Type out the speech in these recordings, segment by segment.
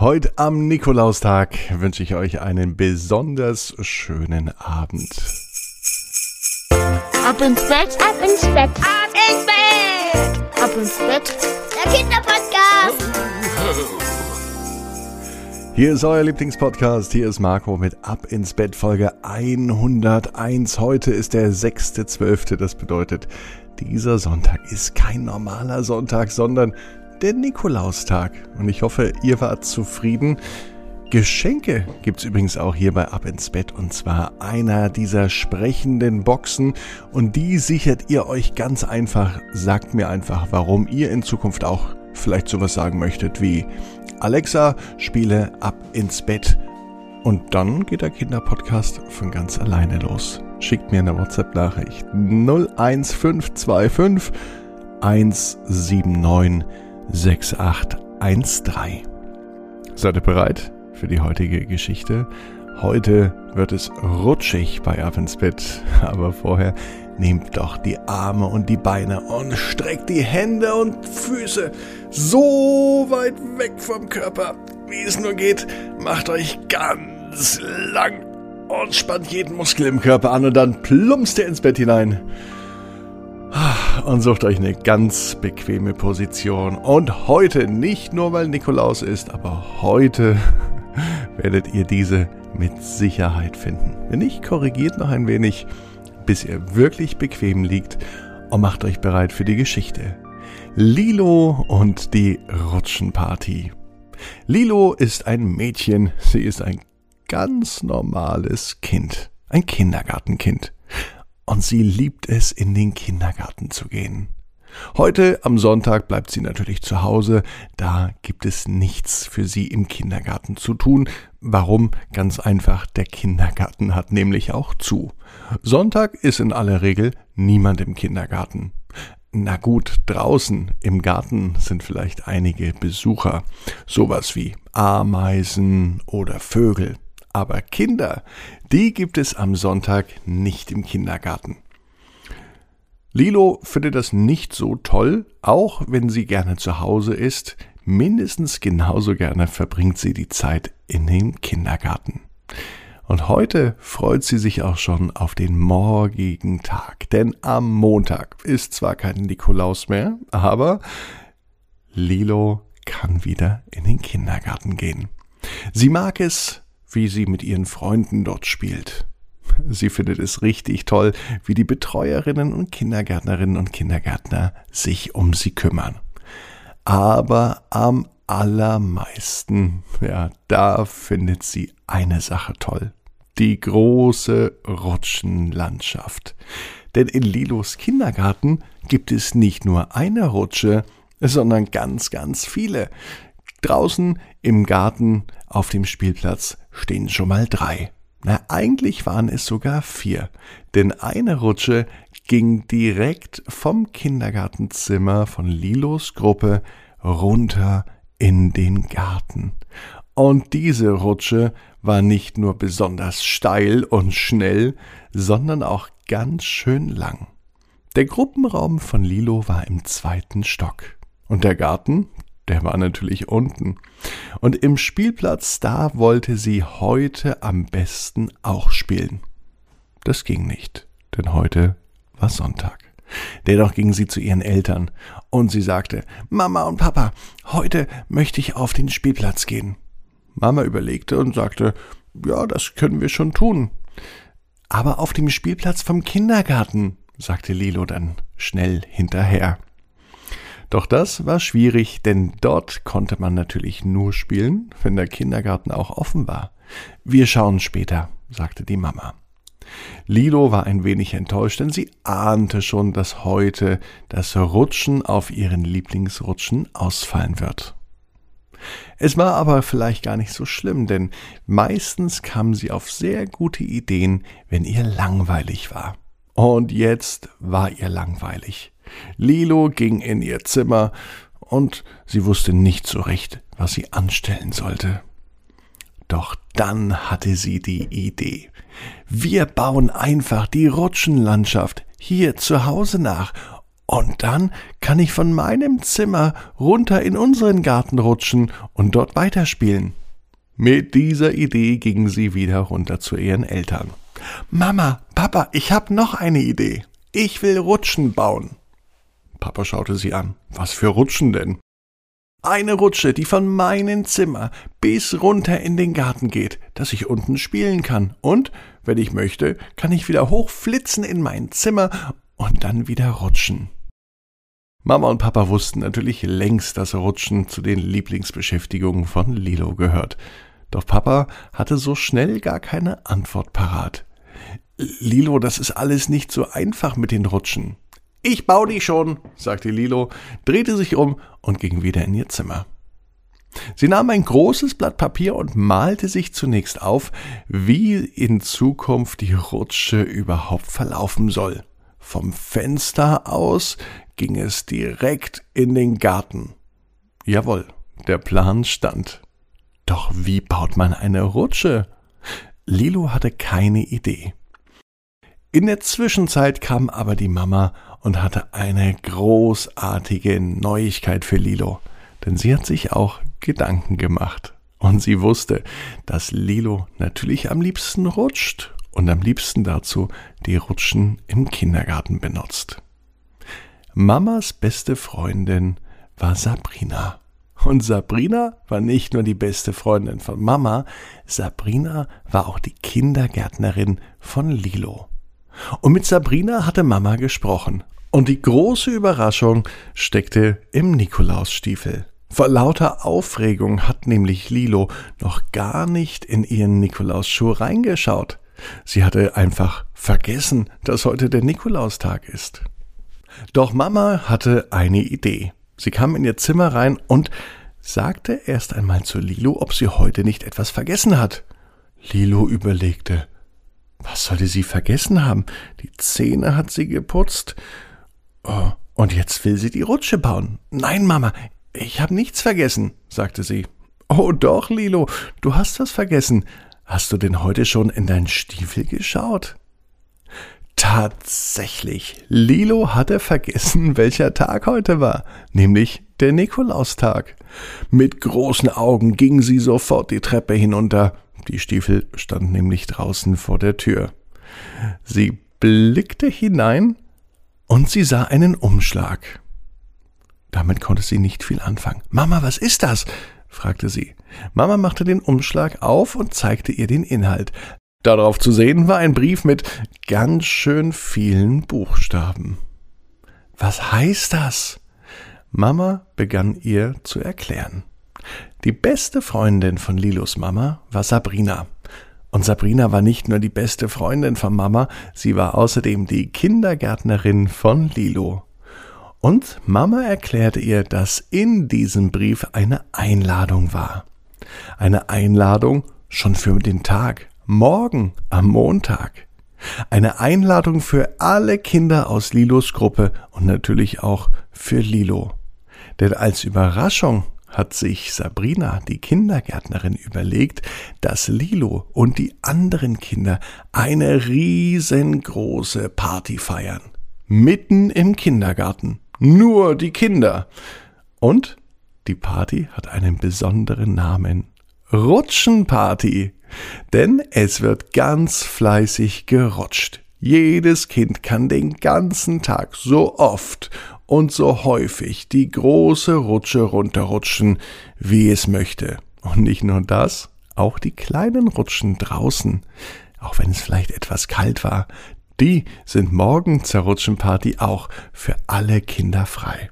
Heute am Nikolaustag wünsche ich euch einen besonders schönen Abend. Ab ins Bett, ab ins Bett, ab ins Bett, ab ins Bett. Der Kinderpodcast. Hier ist euer Lieblingspodcast. Hier ist Marco mit Ab ins Bett Folge 101. Heute ist der 6.12. Das bedeutet, dieser Sonntag ist kein normaler Sonntag, sondern der Nikolaustag. Und ich hoffe, ihr wart zufrieden. Geschenke gibt's übrigens auch hier bei Ab ins Bett und zwar einer dieser sprechenden Boxen und die sichert ihr euch ganz einfach. Sagt mir einfach, warum ihr in Zukunft auch vielleicht sowas sagen möchtet wie Alexa, spiele Ab ins Bett. Und dann geht der Kinderpodcast von ganz alleine los. Schickt mir eine WhatsApp-Nachricht 01525 179 6813. Seid ihr bereit für die heutige Geschichte? Heute wird es rutschig bei Ab aber vorher nehmt doch die Arme und die Beine und streckt die Hände und Füße so weit weg vom Körper, wie es nur geht. Macht euch ganz lang und spannt jeden Muskel im Körper an und dann plumpst ihr ins Bett hinein und sucht euch eine ganz bequeme Position. Und heute, nicht nur weil Nikolaus ist, aber heute werdet ihr diese mit Sicherheit finden. Wenn nicht, korrigiert noch ein wenig, bis ihr wirklich bequem liegt und macht euch bereit für die Geschichte. Lilo und die Rutschenparty. Lilo ist ein Mädchen, sie ist ein ganz normales Kind, ein Kindergartenkind und sie liebt es, in den Kindergarten zu gehen. Heute am Sonntag bleibt sie natürlich zu Hause, da gibt es nichts für sie im Kindergarten zu tun. Warum? Ganz einfach, der Kindergarten hat nämlich auch zu. Sonntag ist in aller Regel niemand im Kindergarten. Na gut, draußen im Garten sind vielleicht einige Besucher, sowas wie Ameisen oder Vögel. Aber Kinder, die gibt es am Sonntag nicht im Kindergarten. Lilo findet das nicht so toll, auch wenn sie gerne zu Hause ist. Mindestens genauso gerne verbringt sie die Zeit in dem Kindergarten. Und heute freut sie sich auch schon auf den morgigen Tag, denn am Montag ist zwar kein Nikolaus mehr, aber Lilo kann wieder in den Kindergarten gehen. Sie mag es, wie sie mit ihren Freunden dort spielt. Sie findet es richtig toll, wie die Betreuerinnen und Kindergärtnerinnen und Kindergärtner sich um sie kümmern. Aber am allermeisten, ja, da findet sie eine Sache toll. Die große Rutschenlandschaft. Denn in Lilos Kindergarten gibt es nicht nur eine Rutsche, sondern ganz, ganz viele. Draußen im Garten auf dem Spielplatz stehen schon mal drei. Na, eigentlich waren es sogar vier, denn eine Rutsche ging direkt vom Kindergartenzimmer von Lilos Gruppe runter in den Garten. Und diese Rutsche war nicht nur besonders steil und schnell, sondern auch ganz schön lang. Der Gruppenraum von Lilo war im zweiten Stock. Und der Garten, der war natürlich unten. Und im Spielplatz, da wollte sie heute am besten auch spielen. Das ging nicht, denn heute war Sonntag. Dennoch ging sie zu ihren Eltern und sie sagte, Mama und Papa, heute möchte ich auf den Spielplatz gehen. Mama überlegte und sagte, ja, das können wir schon tun. Aber auf dem Spielplatz vom Kindergarten, sagte Lilo dann schnell hinterher. Doch das war schwierig, denn dort konnte man natürlich nur spielen, wenn der Kindergarten auch offen war. Wir schauen später, sagte die Mama. Lilo war ein wenig enttäuscht, denn sie ahnte schon, dass heute das Rutschen auf ihren Lieblingsrutschen ausfallen wird. Es war aber vielleicht gar nicht so schlimm, denn meistens kam sie auf sehr gute Ideen, wenn ihr langweilig war. Und jetzt war ihr langweilig. Lilo ging in ihr Zimmer und sie wusste nicht so recht, was sie anstellen sollte. Doch dann hatte sie die Idee. Wir bauen einfach die Rutschenlandschaft hier zu Hause nach Und dann kann ich von meinem Zimmer runter in unseren Garten rutschen und dort weiterspielen. Mit dieser Idee ging sie wieder runter zu ihren Eltern. Mama, Papa, ich hab noch eine Idee. Ich will Rutschen bauen. Papa schaute sie an. Was für Rutschen denn? Eine Rutsche, die von meinem Zimmer bis runter in den Garten geht, dass ich unten spielen kann. Und, wenn ich möchte, kann ich wieder hochflitzen in mein Zimmer und dann wieder rutschen. Mama und Papa wussten natürlich längst, dass Rutschen zu den Lieblingsbeschäftigungen von Lilo gehört. Doch Papa hatte so schnell gar keine Antwort parat. Lilo, das ist alles nicht so einfach mit den Rutschen. Ich bau die schon, sagte Lilo, drehte sich um und ging wieder in ihr Zimmer. Sie nahm ein großes Blatt Papier und malte sich zunächst auf, wie in Zukunft die Rutsche überhaupt verlaufen soll. Vom Fenster aus ging es direkt in den Garten. Jawohl, der Plan stand. Doch wie baut man eine Rutsche? Lilo hatte keine Idee. In der Zwischenzeit kam aber die Mama und hatte eine großartige Neuigkeit für Lilo, denn sie hat sich auch Gedanken gemacht. Und sie wusste, dass Lilo natürlich am liebsten rutscht und am liebsten dazu die Rutschen im Kindergarten benutzt. Mamas beste Freundin war Sabrina. Und Sabrina war nicht nur die beste Freundin von Mama, Sabrina war auch die Kindergärtnerin von Lilo. Und mit Sabrina hatte Mama gesprochen. Und die große Überraschung steckte im Nikolausstiefel. Vor lauter Aufregung hat nämlich Lilo noch gar nicht in ihren Nikolausschuh reingeschaut. Sie hatte einfach vergessen, dass heute der Nikolaustag ist. Doch Mama hatte eine Idee. Sie kam in ihr Zimmer rein und sagte erst einmal zu Lilo, ob sie heute nicht etwas vergessen hat. Lilo überlegte. Was sollte sie vergessen haben? Die Zähne hat sie geputzt. Oh, und jetzt will sie die Rutsche bauen. Nein, Mama, ich habe nichts vergessen, sagte sie. Oh doch, Lilo, du hast was vergessen. Hast du denn heute schon in deinen Stiefel geschaut? Tatsächlich, Lilo hatte vergessen, welcher Tag heute war, nämlich der Nikolaustag. Mit großen Augen ging sie sofort die Treppe hinunter. Die Stiefel standen nämlich draußen vor der Tür. Sie blickte hinein und sie sah einen Umschlag. Damit konnte sie nicht viel anfangen. Mama, was ist das? fragte sie. Mama machte den Umschlag auf und zeigte ihr den Inhalt. Darauf zu sehen war ein Brief mit ganz schön vielen Buchstaben. Was heißt das? Mama begann ihr zu erklären. Die beste Freundin von Lilos Mama war Sabrina. Und Sabrina war nicht nur die beste Freundin von Mama, sie war außerdem die Kindergärtnerin von Lilo. Und Mama erklärte ihr, dass in diesem Brief eine Einladung war. Eine Einladung schon für den Tag, morgen am Montag. Eine Einladung für alle Kinder aus Lilos Gruppe und natürlich auch für Lilo. Denn als Überraschung hat sich Sabrina, die Kindergärtnerin, überlegt, dass Lilo und die anderen Kinder eine riesengroße Party feiern. Mitten im Kindergarten. Nur die Kinder. Und die Party hat einen besonderen Namen. Rutschenparty. Denn es wird ganz fleißig gerutscht. Jedes Kind kann den ganzen Tag so oft und so häufig die große Rutsche runterrutschen, wie es möchte. Und nicht nur das, auch die kleinen Rutschen draußen, auch wenn es vielleicht etwas kalt war, die sind morgen zur Rutschenparty auch für alle Kinder frei.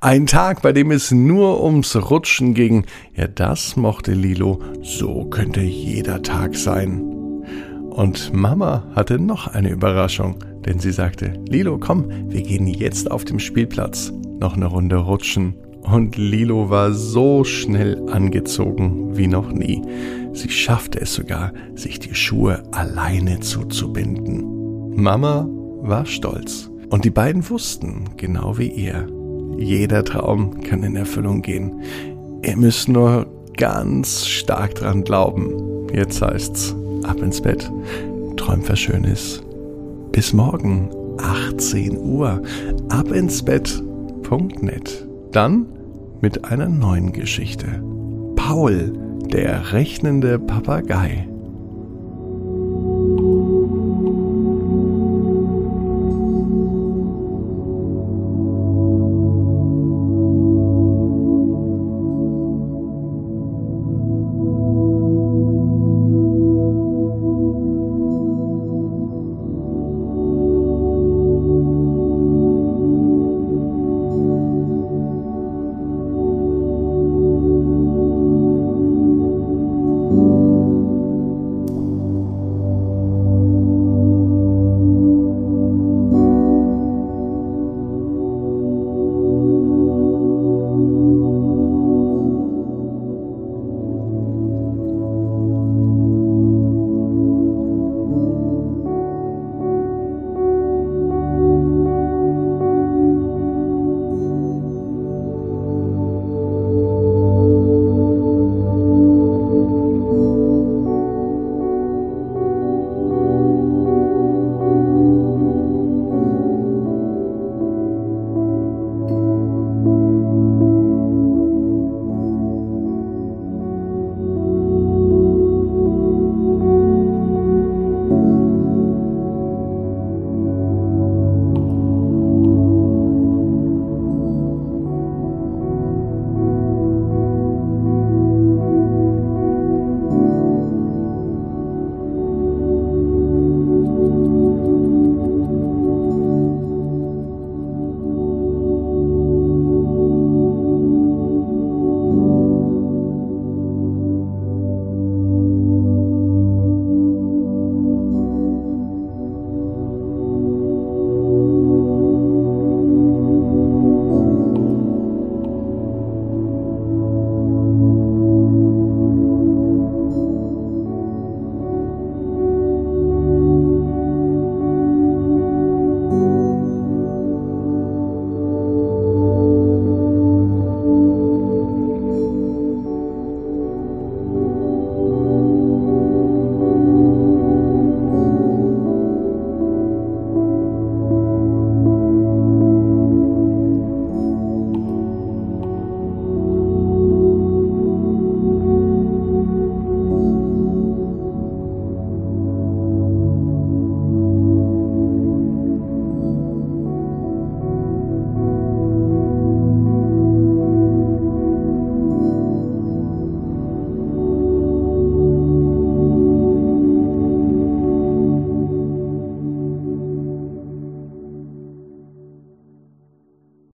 Ein Tag, bei dem es nur ums Rutschen ging, ja das mochte Lilo, so könnte jeder Tag sein. Und Mama hatte noch eine Überraschung, denn sie sagte, Lilo, komm, wir gehen jetzt auf dem Spielplatz noch eine Runde rutschen. Und Lilo war so schnell angezogen wie noch nie. Sie schaffte es sogar, sich die Schuhe alleine zuzubinden. Mama war stolz. Und die beiden wussten, genau wie ihr, jeder Traum kann in Erfüllung gehen. Ihr müsst nur ganz stark dran glauben. Jetzt heißt's, ab ins Bett, träumt was Schönes. Bis morgen. 18 Uhr. Abinsbett.net. Dann mit einer neuen Geschichte. Paul, der rechnende Papagei.